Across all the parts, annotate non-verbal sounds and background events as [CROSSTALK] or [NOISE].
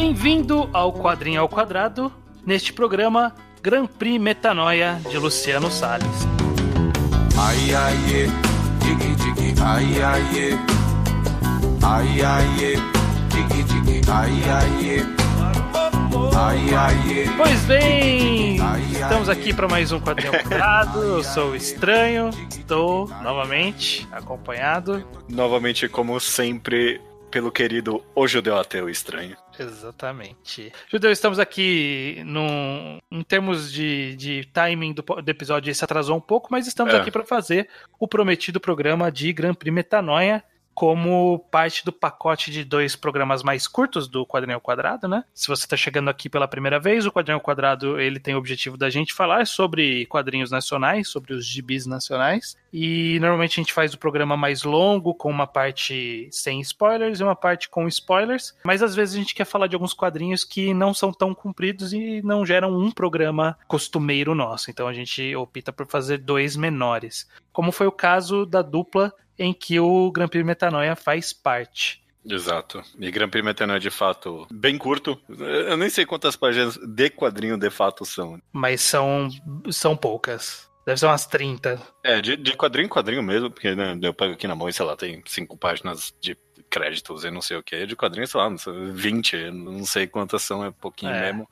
Bem-vindo ao Quadrinho ao Quadrado, neste programa Grand Prix Metanoia de Luciano Salles. Ai, ai, é. Digi, digi, ai, ai, é. Ai, ai, é. Digi, digi, ai, ai, é. Pois bem, estamos aqui para mais um Quadrinho ao Quadrado. Eu sou o Estranho, estou novamente acompanhado. Novamente, como sempre, pelo querido O Judeu Ateu Estranho. Exatamente. Judeu, estamos aqui num, em termos de, de timing do, do episódio, esse atrasou um pouco, mas estamos É. aqui para fazer o prometido programa de Grand Prix Metanoia como parte do pacote de dois programas mais curtos do Quadrinho Quadrado, né? Se você está chegando aqui pela primeira vez, o Quadrinho Quadrado ele tem o objetivo da gente falar sobre quadrinhos nacionais, sobre os gibis nacionais. E normalmente a gente faz o programa mais longo, com uma parte sem spoilers e uma parte com spoilers. Mas às vezes a gente quer falar de alguns quadrinhos que não são tão compridos e não geram um programa costumeiro nosso. Então a gente opta por fazer dois menores. Como foi o caso da dupla em que o Grand Prix Metanoia faz parte. Exato. E Grand Prix Metanoia é de fato bem curto. Eu nem sei quantas páginas de quadrinho de fato são. Mas são, são poucas. Deve ser umas 30. É, de, de quadrinho em quadrinho mesmo, porque né, eu pego aqui na mão e sei lá, tem cinco páginas de créditos e não sei o que. De quadrinho, sei lá, não sei, 20, não sei quantas são, é pouquinho É. mesmo.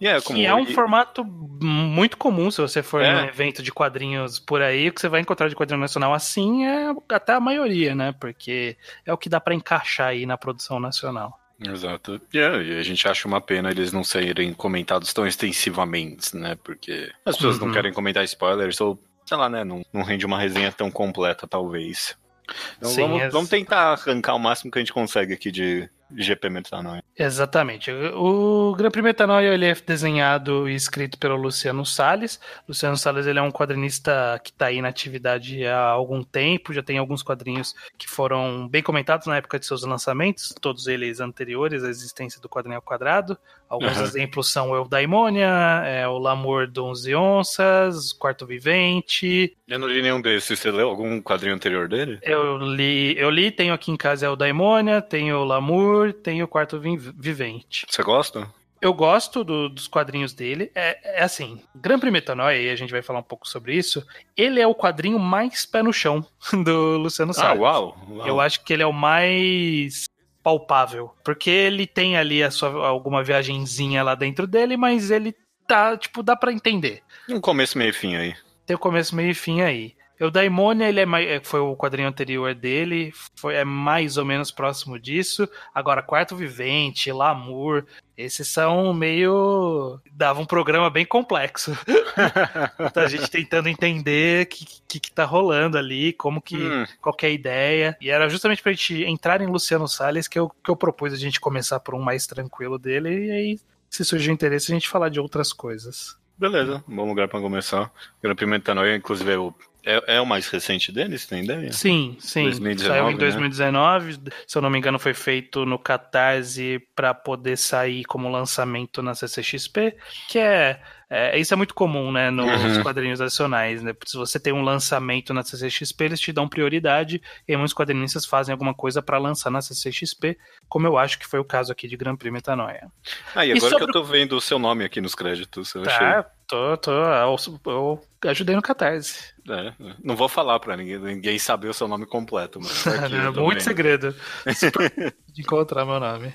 E é como. Que é um e- formato muito comum se você for É. num evento de quadrinhos por aí. O que você vai encontrar de quadrinho nacional assim é até a maioria, né? Porque é o que dá pra encaixar aí na produção nacional. Exato. E, é, e a gente acha uma pena eles não serem comentados tão extensivamente, né? Porque as pessoas Uhum. não querem comentar spoilers ou, sei lá, né? Não, não rende uma resenha tão completa, talvez. Então Sim, vamos, é- vamos tentar arrancar o máximo que a gente consegue aqui de GP Metanoia. Exatamente. O Grand Prix Metanoia ele é desenhado e escrito pelo Luciano Salles. Luciano Salles ele é um quadrinista que está aí na atividade há algum tempo, já tem alguns quadrinhos que foram bem comentados na época de seus lançamentos, todos eles anteriores à existência do quadrinho ao quadrado. Alguns Uhum. exemplos são o Eudaimonia, é, o Lamor do 11 Onças, Quarto Vivente. Eu não li nenhum desses. Você leu algum quadrinho anterior dele? Eu li, eu li, tenho aqui em casa é o Daimonia, tenho o Lamur, tenho o Quarto Vi- Vivente. Você gosta? Eu gosto do- dos quadrinhos dele. É, é assim, Grand Prix Metanoia, e a gente vai falar um pouco sobre isso, ele é o quadrinho mais pé no chão [LAUGHS] do Luciano Ah, Salles. uau! uau. Eu acho que ele é o mais palpável, porque ele tem ali a sua, alguma viagenzinha lá dentro dele, mas ele tá, tipo, dá pra entender. Um começo, meio e fim aí. Tem o começo, meio e fim aí. O Daimonia, ele é mais, é, foi o quadrinho anterior dele, foi, é mais ou menos próximo disso. Agora, Quarto Vivente, Lamour, esses são meio. dava um programa bem complexo. [LAUGHS] Muita gente tentando entender o que, que, que tá rolando ali, como que. Hum. qual que é a ideia. E era justamente pra gente entrar em Luciano Salles que eu, que eu propus a gente começar por um mais tranquilo dele, e aí, se surgir interesse, a gente falar de outras coisas. Beleza, bom lugar pra começar. Grand Prix Metanoia, inclusive, o, é, é o mais recente deles, tem ideia? Sim, sim. 2019, Saiu em né? 2019. Se eu não me engano, foi feito no Catarse para poder sair como lançamento na CCXP, que é, é. Isso é muito comum, né? Nos Uhum. [LAUGHS] quadrinhos nacionais, né? Se você tem um lançamento na CCXP, eles te dão prioridade e muitos quadrinistas fazem alguma coisa para lançar na CCXP, como eu acho que foi o caso aqui de Grand Prix Metanoia. Ah, e E agora sobre que eu tô vendo o seu nome aqui nos créditos, eu Tá, tô, tô. Eu, eu ajudei no Catarse. Achei. É, não vou falar pra ninguém, ninguém saber o seu nome completo, mas aqui, [LAUGHS] tô Muito segredo. [LAUGHS] De encontrar meu nome.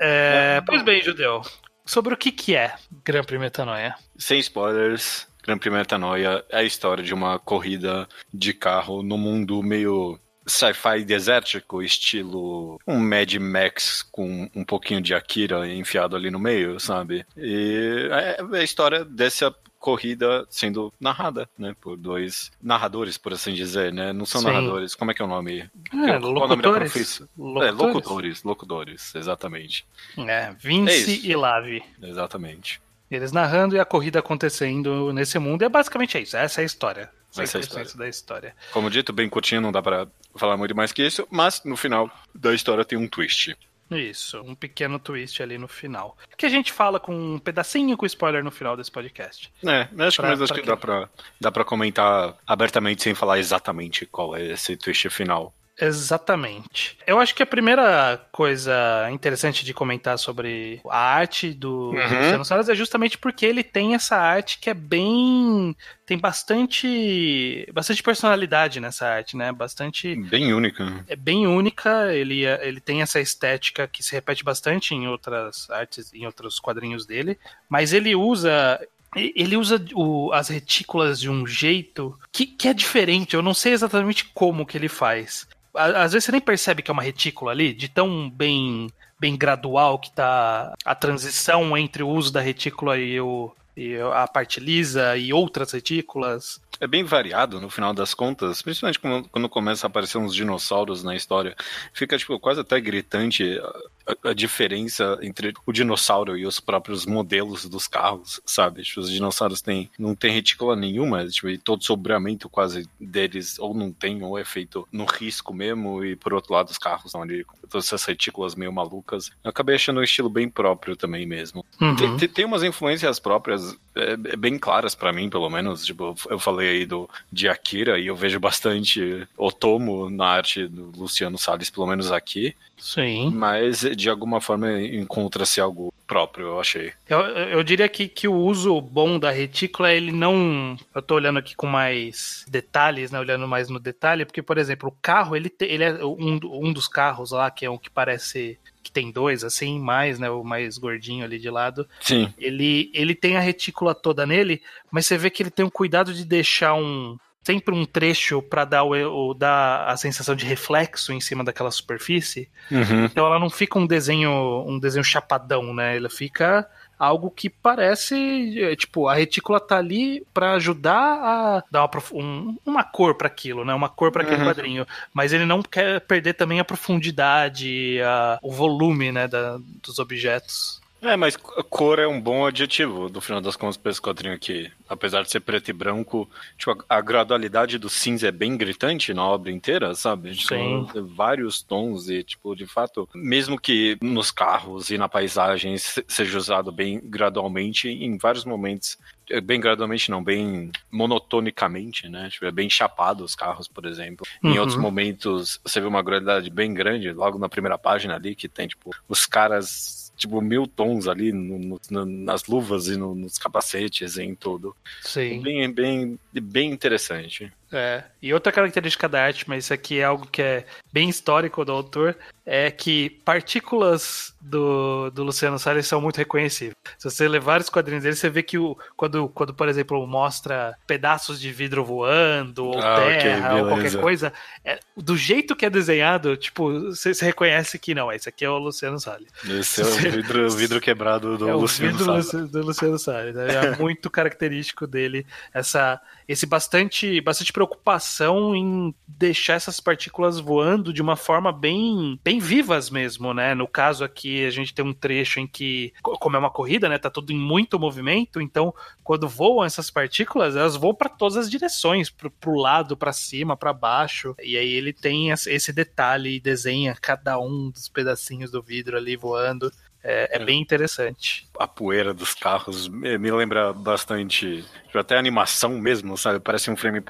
É, pois bem, Judeu. Sobre o que, que é Grand Prix Metanoia? Sem spoilers, Grand Prix Metanoia é a história de uma corrida de carro no mundo meio sci-fi desértico, estilo um Mad Max com um pouquinho de Akira enfiado ali no meio, sabe? E é é a história dessa corrida sendo narrada, né, por dois narradores, por assim dizer, né? Não são Sim. narradores, como é que é o nome? É, Qual é o nome da locutores. profissão? É, Locutores. locutores, exatamente. É, É Vince isso. e Lave. Exatamente. Eles narrando e a corrida acontecendo nesse mundo. E basicamente é isso. Essa é a história. Essa a 100% história. da história. Como dito, bem curtinho, não dá pra falar muito mais que isso, mas no final da história tem um twist. Isso, um pequeno twist ali no final. Que a gente fala com um pedacinho com spoiler no final desse podcast. É, acho Pra- que acho que dá pra, dá pra comentar abertamente sem falar exatamente qual é esse twist final. Exatamente. Eu acho que a primeira coisa interessante de comentar sobre a arte do, uhum. Salles é justamente porque ele tem essa arte que é bem. tem bastante. bastante personalidade nessa arte, né? Bastante. Bem única. É bem única. Ele, ele tem essa estética que se repete bastante em outras artes, em outros quadrinhos dele. Mas ele usa ele usa o, as retículas de um jeito que, que, é diferente. Eu não sei exatamente como que ele faz às vezes você nem percebe que é uma retícula ali, de tão bem bem gradual que tá a transição entre o uso da retícula e, o, e a parte lisa e outras retículas é bem variado no final das contas, principalmente quando, quando começa a aparecer uns dinossauros na história. Fica tipo, quase até gritante a, a, diferença entre o dinossauro e os próprios modelos dos carros, sabe? Tipo, os dinossauros têm, não tem retícula nenhuma, tipo, e todo sobramento quase deles ou não tem, ou é feito no risco mesmo, e por outro lado os carros ali com todas essas retículas meio malucas. Eu acabei achando um estilo bem próprio também mesmo. Uhum. Tem, tem, tem, umas influências próprias, é, é bem claras para mim, pelo menos. Tipo, eu falei aí do, de Akira, e eu vejo bastante Otomo na arte do Luciano Salles, pelo menos aqui. Sim. Mas de alguma forma encontra-se algo próprio, eu achei. Eu, eu diria que, que o uso bom da retícula, ele não. Eu tô olhando aqui com mais detalhes, né? Olhando mais no detalhe, porque, por exemplo, o carro, ele, te, ele é um, um dos carros lá, que é um que parece que tem dois, assim, mais, né? O mais gordinho ali de lado. Sim. Ele, ele tem a retícula toda nele, mas você vê que ele tem um cuidado de deixar um. Sempre um trecho para dar, o, o, dar a sensação de reflexo em cima daquela superfície. Uhum. Então ela não fica um desenho um desenho chapadão, né? Ela fica algo que parece, é, tipo, a retícula tá ali para ajudar a dar uma, um, uma cor para aquilo, né? Uma cor para aquele uhum. quadrinho, mas ele não quer perder também a profundidade, a, o volume, né, da, dos objetos. É, mas cor é um bom adjetivo, no final das contas, para esse quadrinho aqui. Apesar de ser preto e branco, tipo, a, gradualidade do cinza é bem gritante na obra inteira, sabe? Tipo, Sim. Vários tons e, tipo, de fato, mesmo que nos carros e na paisagem seja usado bem gradualmente, em vários momentos é, bem gradualmente, não, bem monotonicamente, né? Tipo, é bem chapado os carros, por exemplo. Uhum. Em outros momentos, você vê uma gradualidade bem grande, logo na primeira página ali, que tem, tipo, os caras tipo, mil tons ali no, no, nas luvas e no, nos capacetes e em tudo. Sim. Bem, bem, bem interessante. É. E outra característica da arte, mas isso aqui é algo que é bem histórico do autor, é que partículas do, do Luciano Salles são muito reconhecíveis. Se você levar os quadrinhos dele, você vê que o, quando, quando, por exemplo, mostra pedaços de vidro voando, ou ah, terra, okay, ou qualquer coisa, é, do jeito que é desenhado, tipo, você, você reconhece que não, esse aqui é o Luciano Salles. Esse é o vidro, vidro quebrado do é Luciano Salles. do Luciano Salles. É muito [LAUGHS] característico dele essa, esse bastante, bastante preocupação em deixar essas partículas voando de uma forma bem, bem vivas mesmo, né? No caso aqui, a gente tem um trecho em que, como é uma corrida, né? Tá tudo em muito movimento, então quando voam essas partículas, elas voam para todas as direções, pro, pro lado, para cima, para baixo. E aí ele tem esse detalhe e desenha cada um dos pedacinhos do vidro ali voando. É, é, bem interessante. A poeira dos carros me lembra bastante, até a animação mesmo, sabe? Parece um frame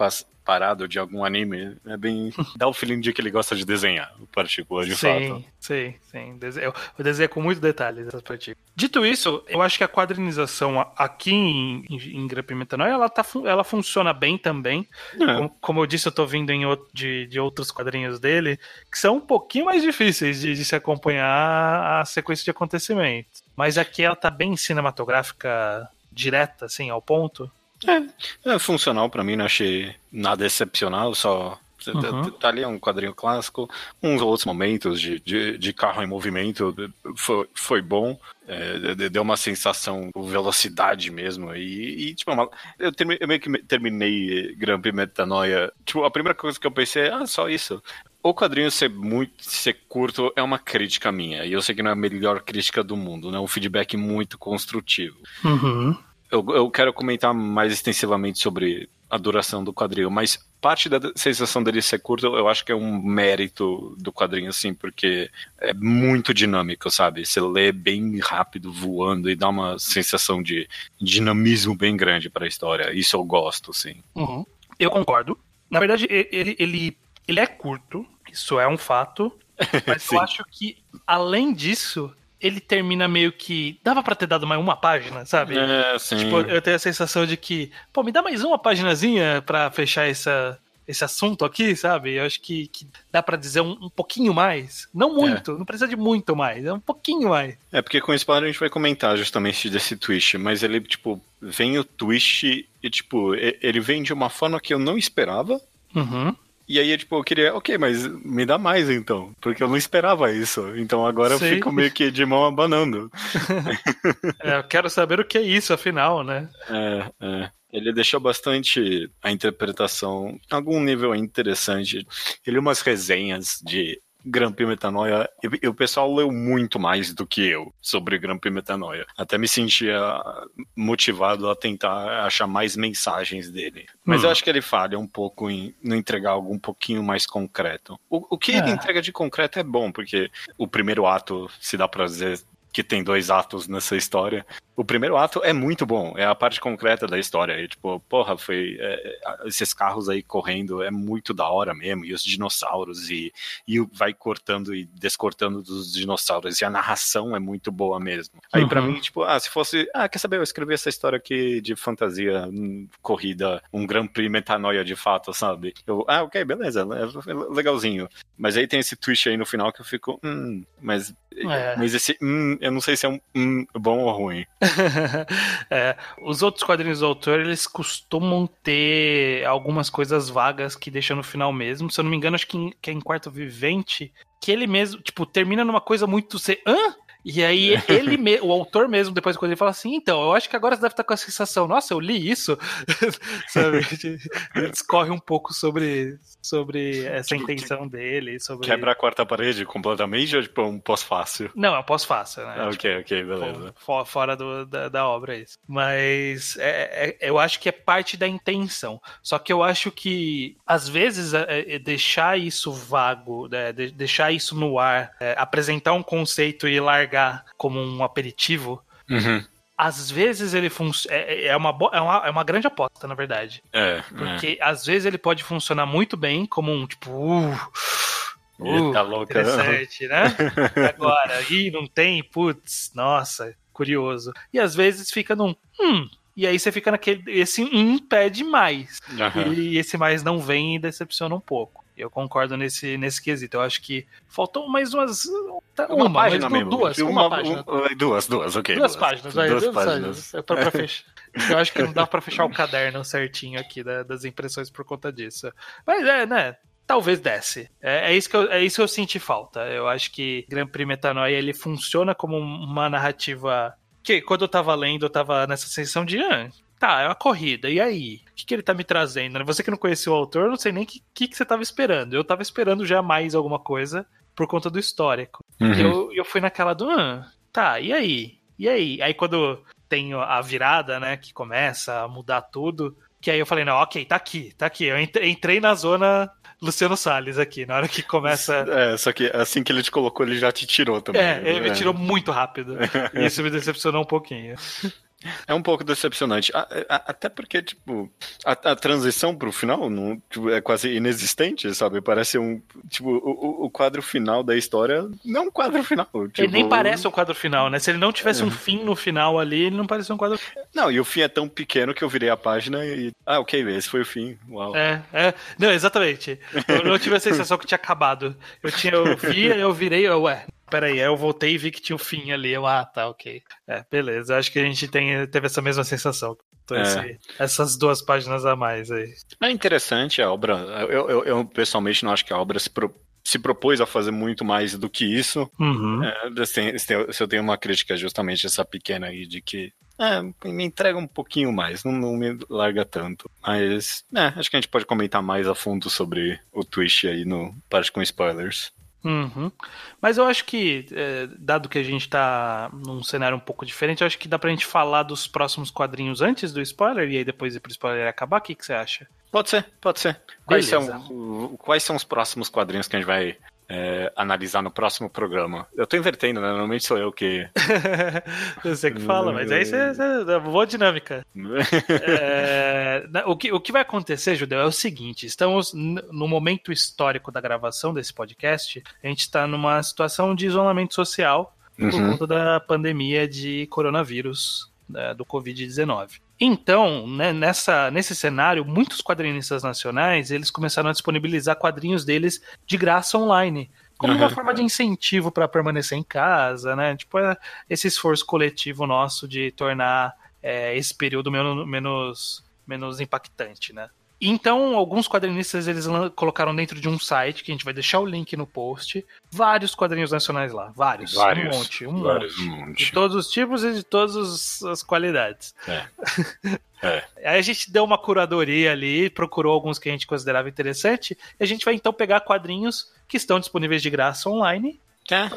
parado de algum anime. É bem. dá o feeling de que ele gosta de desenhar partículas, de sim, fato. Sim, sim. Eu, eu desenho com muito detalhes essas partículas. Dito isso, eu acho que a quadrinização aqui em, em, em ela, tá, ela funciona bem também. É. Como, como, eu disse, eu tô vindo em, de, de outros quadrinhos dele, que são um pouquinho mais difíceis de, de se acompanhar a sequência de acontecimentos. Mas aqui ela tá bem cinematográfica, direta, assim, ao ponto. É, é funcional para mim, não achei nada excepcional, só Uhum. Tá ali é um quadrinho clássico. Uns outros momentos de, de, de carro em movimento foi, foi bom. É, deu uma sensação de velocidade mesmo. E, e tipo, uma, eu, termi, eu, meio que terminei Grand Prix Metanoia. Tipo, a primeira coisa que eu pensei é, ah, só isso. O quadrinho ser muito ser curto é uma crítica minha. E eu sei que não é a melhor crítica do mundo, né? Um feedback muito construtivo. Uhum eu, eu quero comentar mais extensivamente sobre a duração do quadrinho, mas parte da sensação dele ser curto eu acho que é um mérito do quadrinho, assim, porque é muito dinâmico, sabe? Você lê bem rápido, voando, e dá uma sensação de dinamismo bem grande para a história. Isso eu gosto, sim. Uhum. Eu concordo. Na verdade, ele, ele, ele é curto, Isso é um fato. [LAUGHS] Mas eu acho que, além disso, ele termina meio que. Dava pra ter dado mais uma página, sabe? É, sim. Tipo, eu tenho a sensação de que, pô, me dá mais uma paginazinha pra fechar essa, esse assunto aqui, sabe? Eu acho que, que dá pra dizer um, um pouquinho mais. Não muito, não precisa de muito mais, é um pouquinho mais. É, porque com o spoiler a gente vai comentar justamente desse twist, mas ele, tipo, vem o twist e, tipo, ele vem de uma forma que eu não esperava. Uhum. E aí, tipo, eu queria, ok, mas me dá mais então, porque eu não esperava isso. Então agora eu fico meio que de mão abanando. [LAUGHS] É, eu quero saber o que é isso, afinal, né? É, é. Ele deixou bastante a interpretação, em algum nível interessante. Ele umas resenhas de Grand Prix Metanoia, e, o pessoal leu muito mais do que eu sobre Grand Prix Metanoia. Até me sentia motivado a tentar achar mais mensagens dele. Mas Hum. eu acho que ele falha um pouco em não entregar algo um pouquinho mais concreto. O, o que ele É. entrega de concreto é bom, porque o primeiro ato, se dá pra dizer que tem dois atos nessa história, o primeiro ato é muito bom, é a parte concreta da história. E, tipo, porra, foi. é, é, esses carros aí correndo é muito da hora mesmo, e os dinossauros, e, e vai cortando e descortando dos dinossauros, e a narração é muito boa mesmo. Aí, pra Uhum. mim, tipo, ah, se fosse. Ah, quer saber? Eu escrevi essa história aqui de fantasia, hum, corrida, um Grand Prix metanoia de fato, sabe? Eu, ah, ok, beleza, é- é legalzinho. Mas aí tem esse twist aí no final que eu fico, hum, mas. É. Mas esse, hum, eu não sei se é um hum bom ou ruim. [LAUGHS] É, os outros quadrinhos do autor, eles costumam ter algumas coisas vagas que deixam no final mesmo. Se eu não me engano, acho que, em, que é em Quarto Vivente, que ele mesmo, tipo, termina numa coisa muito... Você, Hã? E aí ele, [LAUGHS] me- o autor mesmo, depois quando ele fala assim, então, eu acho que agora você deve estar com a sensação, nossa, eu li isso, [LAUGHS] sabe? [LAUGHS] Ele discorre um pouco sobre, sobre essa Tipo, que- intenção dele, sobre... Quebra a quarta parede completamente ou tipo um pós-fácil? Não, é um pós-fácil, né? Ah, ok, ok, beleza. Fo- Fora do- da, da obra, isso. Mas é- é- eu acho que é parte da intenção. Só que eu acho que, às vezes, é- é deixar isso vago, né, de- deixar isso no ar, é, apresentar um conceito e largar como um aperitivo, Uhum. às vezes ele funciona. É, é, uma é, uma, é uma grande aposta, na verdade. É, é. Porque às vezes ele pode funcionar muito bem como um tipo. Uh, uh, Eita louca. interessante, né? [LAUGHS] Agora, ih, não tem, putz, nossa, curioso. E às vezes fica num, hum, e aí você fica naquele, esse hum pede mais. Aham. E esse mais não vem e decepciona um pouco. Eu concordo nesse, nesse quesito. Eu acho que faltou mais umas. tá, Uma, página mas mesmo. Duas, Uma- uma, página. um- duas, duas, ok. Duas páginas, vai, duas duas páginas. páginas. É pra, pra fechar. Eu acho que não dá pra fechar o caderno certinho aqui da- das impressões por conta disso. Mas é, né? Talvez desse. É, é isso que eu, é isso que eu senti falta. Eu acho que Grand Prix Metanoia ele funciona como uma narrativa que quando eu tava lendo, eu tava nessa sensação de ah, tá, é uma corrida, e aí? O que, que ele tá me trazendo? né? Você que não conhecia o autor, eu não sei nem o que, que, que você tava esperando. Eu tava esperando já mais alguma coisa por conta do histórico. Uhum. Eu, eu fui naquela do, ah, tá, e aí? E aí? Aí quando tem a virada, né, que começa a mudar tudo, que aí eu falei, não, ok, tá aqui, tá aqui. Eu entre- entrei na zona Luciano Salles aqui, na hora que começa. [LAUGHS] É, só que assim que ele te colocou, ele já te tirou também. É, ele me tirou muito rápido. [LAUGHS] E isso me decepcionou um pouquinho. É um pouco decepcionante. A- a- Até porque, tipo, a, a transição pro final não, tipo, é quase inexistente, sabe? Parece um. Tipo, o, o- quadro final da história não é um quadro final. Ele tipo- nem parece um quadro final, né? Se ele não tivesse um fim no final ali, ele não parecia um quadro Não, e o fim é tão pequeno que eu virei a página e. Ah, ok, esse foi o fim. Uau. É, é. Não, exatamente. Eu não tive a sensação que tinha acabado. Eu tinha, eu vi, eu virei, eu, ué, peraí, aí eu voltei e vi que tinha o fim ali. Eu, ah, tá, ok. É, beleza. Eu acho que a gente tem, teve essa mesma sensação. Então, É. esse- essas duas páginas a mais aí. É interessante a obra. Eu, eu, eu, pessoalmente não acho que a obra se, pro- se propôs a fazer muito mais do que isso. Uhum. É, se, se- se eu tenho uma crítica justamente essa pequena aí de que é, me entrega um pouquinho mais, não, não me larga tanto. Mas é, acho que a gente pode comentar mais a fundo sobre o twist aí no parte com spoilers. Uhum. Mas eu acho que, é, dado que a gente tá num cenário um pouco diferente, eu acho que dá pra gente falar dos próximos quadrinhos antes do spoiler e aí depois ir pro spoiler acabar. O que, que você acha? Pode ser, pode ser. Quais Beleza. são, quais são os próximos quadrinhos que a gente vai é, analisar no próximo programa. Eu tô invertendo, né? Normalmente sou eu que. [LAUGHS] você que fala, mas aí você. você boa dinâmica. [LAUGHS] é, o, que, o que vai acontecer, Judeu, é o seguinte: estamos no momento histórico da gravação desse podcast, a gente está numa situação de isolamento social por uhum. conta da pandemia de coronavírus, né, do Covid-19. Então, né, nessa, nesse cenário, muitos quadrinistas nacionais eles começaram a disponibilizar quadrinhos deles de graça online, como uhum. uma forma de incentivo para permanecer em casa, né? Tipo, é esse esforço coletivo nosso de tornar é, esse período menos, menos, menos impactante, né? Então, alguns quadrinistas eles colocaram dentro de um site, que a gente vai deixar o link no post, vários quadrinhos nacionais lá. Vários. vários um monte, um vários, monte. Um monte. De todos os tipos e de todas as qualidades. É. [LAUGHS] é. Aí a gente deu uma curadoria ali, procurou alguns que a gente considerava interessante, e a gente vai então pegar quadrinhos que estão disponíveis de graça online é.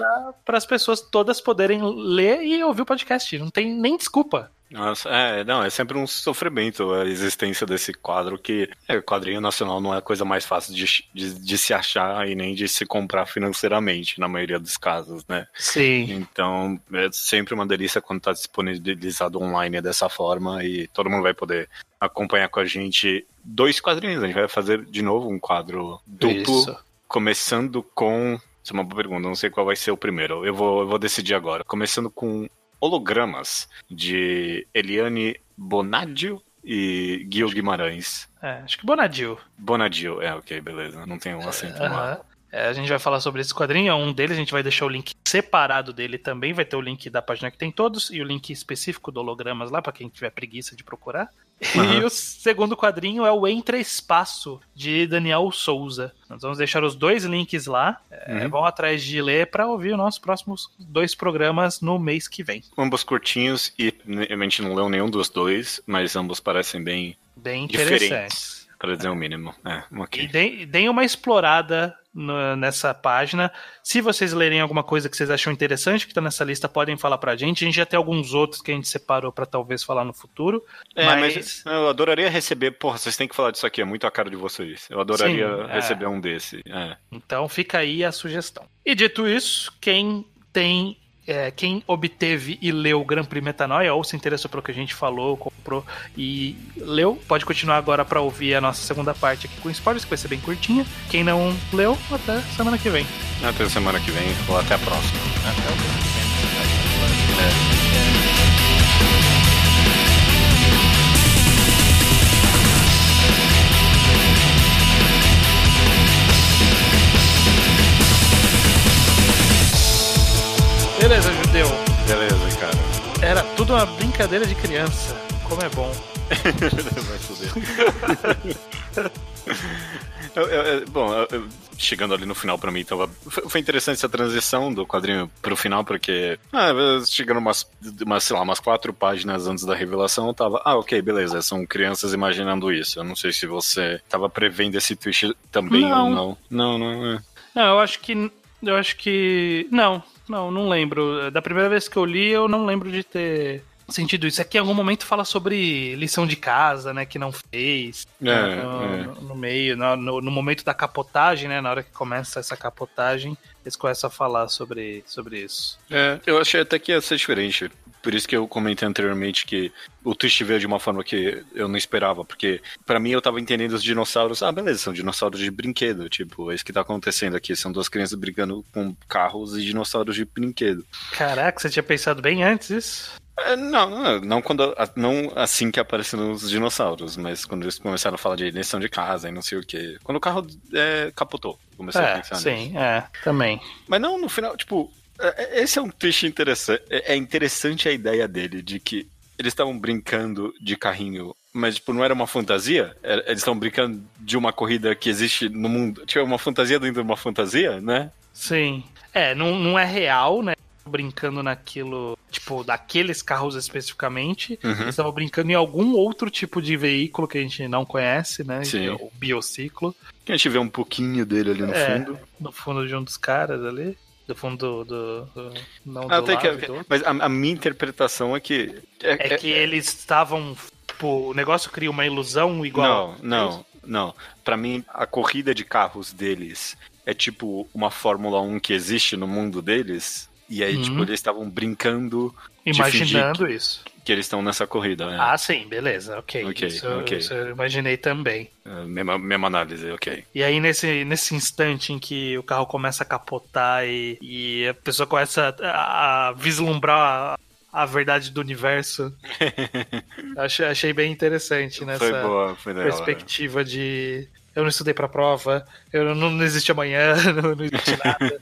para as pessoas todas poderem ler e ouvir o podcast. Não tem nem desculpa. Nossa, é, não, é sempre um sofrimento a existência desse quadro, que é, quadrinho nacional não é a coisa mais fácil de, de, de, se achar e nem de se comprar financeiramente, na maioria dos casos, né? Sim. Então, é sempre uma delícia quando está disponibilizado online dessa forma e todo mundo vai poder acompanhar com a gente dois quadrinhos. A gente vai fazer de novo um quadro duplo, Isso. começando com. Isso é uma boa pergunta, não sei qual vai ser o primeiro. Eu vou, eu vou decidir agora. Começando com Hologramas, de Eliane Bonadio e Gil Guimarães. É, acho que Bonadio. Bonadio, é, ok, beleza. Não tem um acento lá. É, a gente vai falar sobre esse quadrinho, é um deles, a gente vai deixar o link separado dele também, vai ter o link da página que tem todos e o link específico do hologramas lá para quem tiver preguiça de procurar. Uhum. E o segundo quadrinho é o Entre Espaço de Daniel Souza. Nós vamos deixar os dois links lá. É, uhum. Vão atrás de ler para ouvir os nossos próximos dois programas no mês que vem. Ambos curtinhos e a gente não leu nenhum dos dois, mas ambos parecem bem bem interessantes. Para dizer o mínimo. É, okay. E deem uma explorada no, nessa página. Se vocês lerem alguma coisa que vocês acham interessante que está nessa lista, podem falar pra gente. A gente já tem alguns outros que a gente separou para talvez falar no futuro. É, mas... mas... eu adoraria receber. Porra, vocês têm que falar disso aqui, é muito a cara de vocês. Eu adoraria Sim, é. receber um desse. É. Então fica aí a sugestão. E dito isso, quem tem é, quem obteve e leu o Grand Prix Metanoia ou se interessou pelo que a gente falou, comprou e leu, pode continuar agora para ouvir a nossa segunda parte aqui com spoilers, que vai ser bem curtinha. Quem não leu, até semana que vem. Até semana que vem, ou até a próxima. Até o próximo. Beleza, judeu. Beleza, cara. Era tudo uma brincadeira de criança. Como é bom. [LAUGHS] Vai foder. [LAUGHS] eu, eu, bom, eu, chegando ali no final para mim, tava, foi interessante essa transição do quadrinho pro final, porque ah, chegando umas, umas, sei lá, umas quatro páginas antes da revelação, eu tava, ah, ok, beleza, são crianças imaginando isso. Eu não sei se você tava prevendo esse twist também não. ou não. Não, não, é. Não, eu acho que. Eu acho que. Não, não, não lembro. Da primeira vez que eu li, eu não lembro de ter sentido isso. Aqui em algum momento fala sobre lição de casa, né, que não fez. É, né, no, é. no, meio, no, no, momento da capotagem, né, na hora que começa essa capotagem, eles começam a falar sobre, sobre isso. É, eu achei até que ia ser diferente. Por isso que eu comentei anteriormente que o twist veio de uma forma que eu não esperava, porque para mim eu tava entendendo os dinossauros, ah, beleza, são dinossauros de brinquedo, tipo, é isso que tá acontecendo aqui, são duas crianças brigando com carros e dinossauros de brinquedo. Caraca, você tinha pensado bem antes isso? É, não, não, não, quando, não assim que apareceram os dinossauros, mas quando eles começaram a falar de lição de casa e não sei o que. Quando o carro é, capotou, comecei é, a pensar sim, nisso. é, também. Mas não, no final, tipo, esse é um twist interessante. É interessante a ideia dele, de que eles estavam brincando de carrinho, mas tipo, não era uma fantasia? Eles estão brincando de uma corrida que existe no mundo. Tipo, uma fantasia dentro de uma fantasia, né? Sim. É, não, não é real, né? Brincando naquilo, tipo, daqueles carros especificamente. Uhum. Eles estavam brincando em algum outro tipo de veículo que a gente não conhece, né? Sim. É o biociclo. Que a gente vê um pouquinho dele ali no é, fundo. No fundo de um dos caras ali do fundo do. do não ah, do lado, que, do mas a, a, minha interpretação é que. É, é que é, eles estavam. Tipo, o negócio cria uma ilusão igual. Não, não, não. Para mim, a corrida de carros deles é tipo uma Fórmula 1 que existe no mundo deles. E aí, Uhum. tipo, eles estavam brincando Imaginando isso. que eles estão nessa corrida, né? Ah, sim, beleza, ok. Ok, isso, ok. isso eu imaginei também. É, mesma, mesma análise, ok. E aí, nesse, nesse instante em que o carro começa a capotar e, e a pessoa começa a, a vislumbrar a, a verdade do universo, [LAUGHS] achei, achei bem interessante nessa Foi boa, foi legal. perspectiva de. Eu não estudei pra prova, eu não, não existe amanhã, [LAUGHS] não, não existe nada.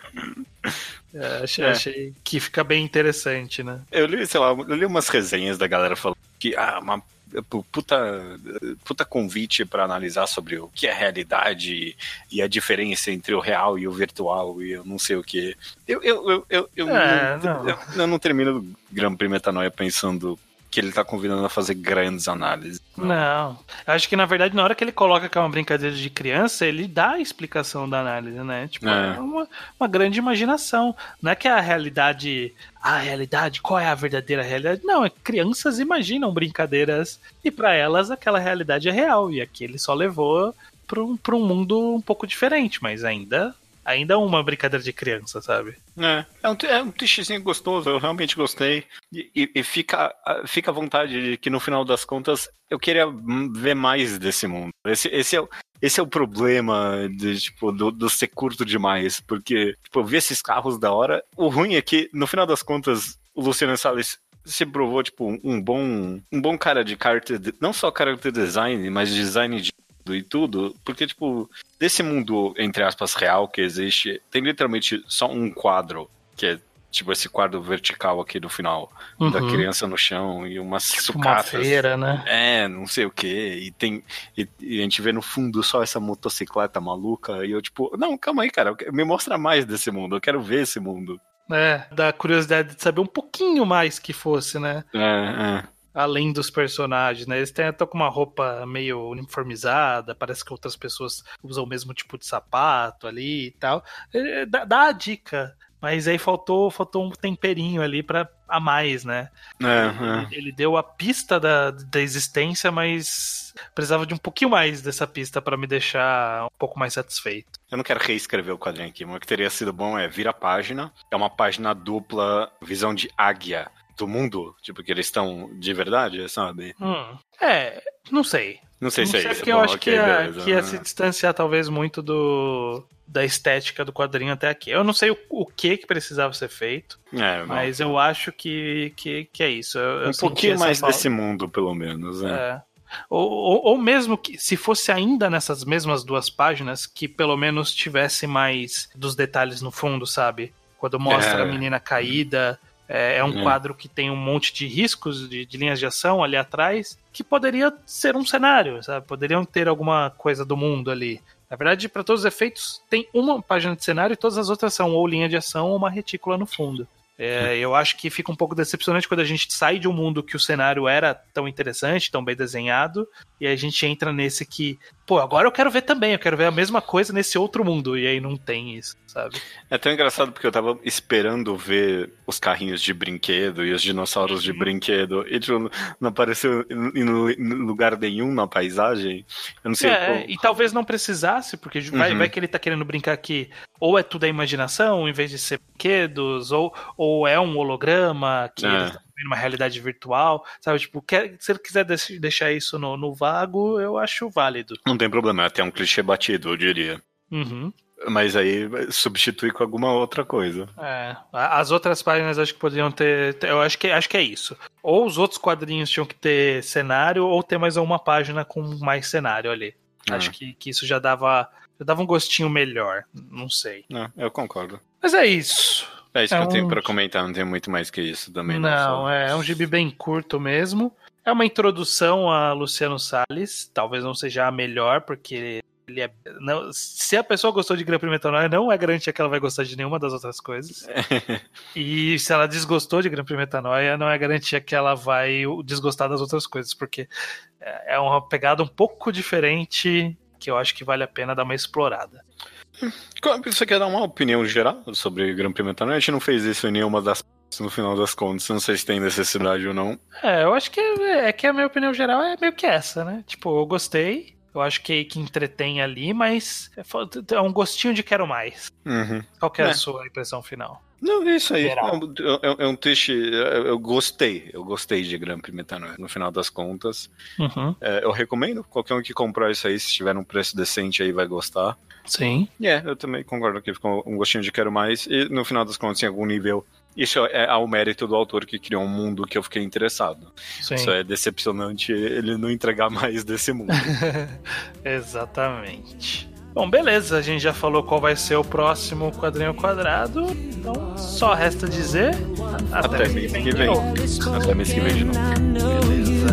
[LAUGHS] É, achei, É. achei que fica bem interessante, né? Eu li, sei lá, eu li umas resenhas da galera falando que, ah, uma pu- puta, puta convite pra analisar sobre o que é realidade e a diferença entre o real e o virtual e eu não sei o que. Eu, eu, eu, eu, eu, É, não, não. eu, eu não termino o Grand Prix Metanoia pensando que ele tá convidando a fazer grandes análises. Não. Eu acho que na verdade, na hora que ele coloca que é uma brincadeira de criança, ele dá a explicação da análise, né? Tipo, É. é, uma, uma grande imaginação. Não é que a realidade. A realidade, qual é a verdadeira realidade? Não, é que crianças imaginam brincadeiras e pra elas aquela realidade é real. E aqui ele só levou pra um, pra um mundo um pouco diferente, mas ainda. Ainda é uma brincadeira de criança, sabe? É, é um, é um gostoso, eu realmente gostei. E, e- e fica, fica à vontade de que no final das contas eu queria ver mais desse mundo. Esse, esse, é, o- esse é o problema de, tipo, do, do ser curto demais. Porque, tipo, eu vi esses carros da hora. O ruim é que, no final das contas, o Luciano Salles se provou, tipo, um bom, um bom cara de character, não só character design, mas design de e tudo, porque, tipo, desse mundo, entre aspas, real que existe, tem literalmente só um quadro, que é, tipo, esse quadro vertical aqui do final, da Uhum. criança no chão e umas Tipo uma sucatas. feira, né? É, não sei o que, e tem. E, e a gente vê no fundo só essa motocicleta maluca, e eu, tipo, não, calma aí, cara, me mostra mais desse mundo, eu quero ver esse mundo. É, dá curiosidade de saber um pouquinho mais que fosse, né? É, é. Além dos personagens, né? Eles têm até com uma roupa meio uniformizada, parece que outras pessoas usam o mesmo tipo de sapato ali e tal. É, Dá, dá a dica, mas aí faltou, faltou um temperinho ali para a mais, né? É, Ele, ele deu a pista da, da existência, mas precisava de um pouquinho mais dessa pista para me deixar um pouco mais satisfeito. Eu não quero reescrever o quadrinho aqui, mas o que teria sido bom é vira a página. É uma página dupla, visão de águia do mundo, tipo, que eles estão de verdade, sabe? Hum, é, não sei. Não sei não se é sei, isso. porque Bom, eu acho ok, que, ia, beleza. que ia se distanciar talvez muito do da estética do quadrinho até aqui. Eu não sei o, o que que precisava ser feito, É, mas eu acho que, que, que é isso. Eu, eu um senti pouquinho mais falta. desse mundo, pelo menos, né? É. Ou, ou, ou mesmo que se fosse ainda nessas mesmas duas páginas, que pelo menos tivesse mais dos detalhes no fundo, sabe? Quando mostra É. a menina caída, é, é um É. quadro que tem um monte de riscos de, de linhas de ação ali atrás, que poderia ser um cenário, sabe? Poderiam ter alguma coisa do mundo ali. Na verdade, para todos os efeitos, tem uma página de cenário e todas as outras são ou linha de ação ou uma retícula no fundo. É, eu acho que fica um pouco decepcionante quando a gente sai de um mundo que o cenário era tão interessante, tão bem desenhado, e a gente entra nesse que, pô, agora eu quero ver também, eu quero ver a mesma coisa nesse outro mundo, e aí não tem isso, sabe? É tão engraçado porque eu tava esperando ver os carrinhos de brinquedo e os dinossauros de brinquedo e tipo, não apareceu em lugar nenhum na paisagem. Eu não sei. É, pô, e talvez não precisasse, porque vai, Uhum. vai que ele tá querendo brincar que ou é tudo a imaginação, em vez de ser brinquedos, ou, ou é um holograma, que É. ele tá vivendo uma realidade virtual, sabe? Tipo, quer, se ele quiser deix- deixar isso no, no vago, eu acho válido. Não tem problema, é até um clichê batido, eu diria. Uhum. Mas aí substitui com alguma outra coisa. É, as outras páginas acho que poderiam ter, eu acho que acho que é isso. Ou os outros quadrinhos tinham que ter cenário, ou ter mais uma página com mais cenário ali. É. Acho que, que isso já dava, já dava um gostinho melhor. Não sei. Não, eu concordo. Mas é isso. É isso É que eu tenho um- pra comentar, não tem muito mais que isso também. Não, só- é um gibi bem curto mesmo. É uma introdução a Luciano Salles. Talvez não seja a melhor, porque ele é. Não, se a pessoa gostou de Gran Prix Metanoia, não é garantia que ela vai gostar de nenhuma das outras coisas. [LAUGHS] E se ela desgostou de Gran Prix Metanoia, não é garantia que ela vai desgostar das outras coisas, porque é é uma pegada um pouco diferente que eu acho que vale a pena dar uma explorada. Você quer dar uma opinião geral sobre Grand Prix Metanoia? A gente não fez isso em nenhuma das no final das contas. Não sei se tem necessidade ou não. É, eu acho que é, é que a minha opinião geral é meio que essa, né? Tipo, eu gostei, Eu acho que que entretém ali, mas é é um gostinho de quero mais. Uhum. Qual que é, É. a sua impressão final? Não, é isso aí. É um, é- é um teste. Eu eu gostei. Eu gostei de Grand Prix Metanoia, no final das contas. Uhum. É, eu recomendo. Qualquer um que comprar isso aí, se tiver um preço decente aí, vai gostar. Sim. É, eu também concordo que ficou um gostinho de quero mais. E no final das contas, em algum nível. Isso é ao mérito do autor que criou um mundo que eu fiquei interessado. Sim. Isso é decepcionante ele não entregar [LAUGHS] mais desse mundo. [LAUGHS] Exatamente. Bom, beleza, a gente já falou qual vai ser o próximo quadrinho quadrado, então só resta dizer até, Até mês que vem. Até mês que vem de novo. Beleza.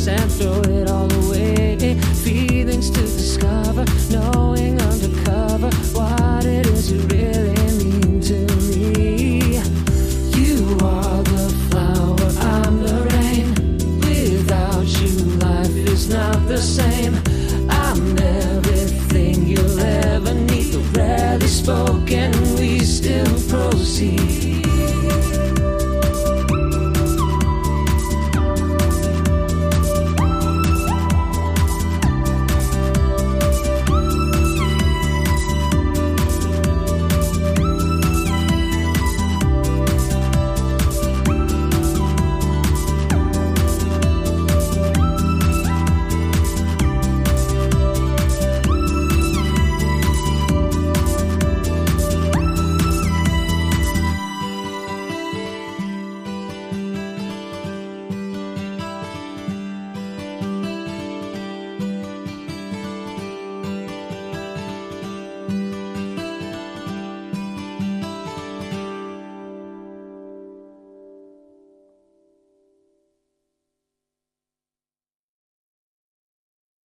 sensual